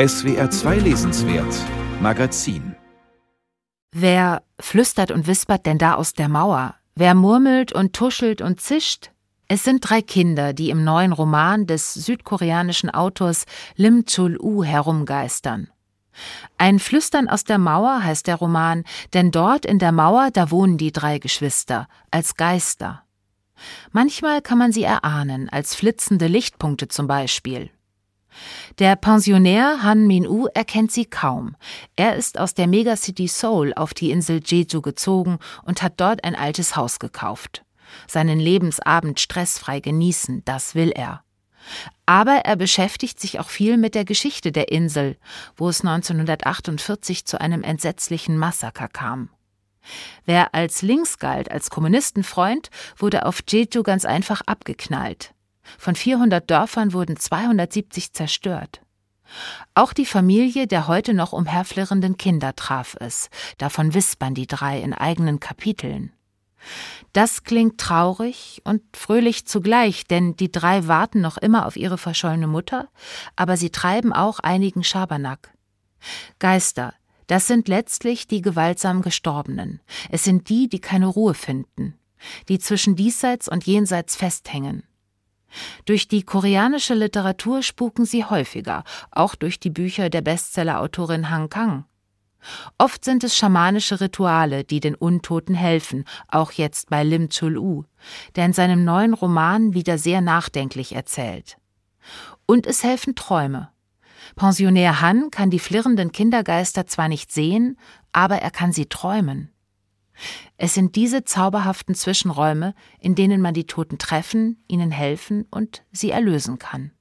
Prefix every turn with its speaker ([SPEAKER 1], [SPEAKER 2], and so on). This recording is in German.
[SPEAKER 1] SWR 2 Lesenswert Magazin
[SPEAKER 2] Wer flüstert und wispert denn da aus der Mauer? Wer murmelt und tuschelt und zischt? Es sind drei Kinder, die im neuen Roman des südkoreanischen Autors Lim Chul-u herumgeistern. Ein Flüstern aus der Mauer heißt der Roman, denn dort in der Mauer, da wohnen die drei Geschwister, als Geister. Manchmal kann man sie erahnen, als flitzende Lichtpunkte zum Beispiel. Der Pensionär Han Min-u erkennt sie kaum. Er ist aus der Megacity Seoul auf die Insel Jeju gezogen und hat dort ein altes Haus gekauft. Seinen Lebensabend stressfrei genießen, das will er. Aber er beschäftigt sich auch viel mit der Geschichte der Insel, wo es 1948 zu einem entsetzlichen Massaker kam. Wer als links galt, als Kommunistenfreund, wurde auf Jeju ganz einfach abgeknallt. Von 400 Dörfern wurden 270 zerstört. Auch die Familie der heute noch umherflirrenden Kinder traf es. Davon wispern die drei in eigenen Kapiteln. Das klingt traurig und fröhlich zugleich, denn die drei warten noch immer auf ihre verschollene Mutter, aber sie treiben auch einigen Schabernack. Geister, das sind letztlich die gewaltsam Gestorbenen. Es sind die, die keine Ruhe finden, die zwischen diesseits und jenseits festhängen. Durch die koreanische Literatur spuken sie häufiger, auch durch die Bücher der Bestsellerautorin Han Kang. Oft sind es schamanische Rituale, die den Untoten helfen, auch jetzt bei Lim Chul-u, der in seinem neuen Roman wieder sehr nachdenklich erzählt. Und es helfen Träume. Pensionär Han kann die flirrenden Kindergeister zwar nicht sehen, aber er kann sie träumen. Es sind diese zauberhaften Zwischenräume, in denen man die Toten treffen, ihnen helfen und sie erlösen kann.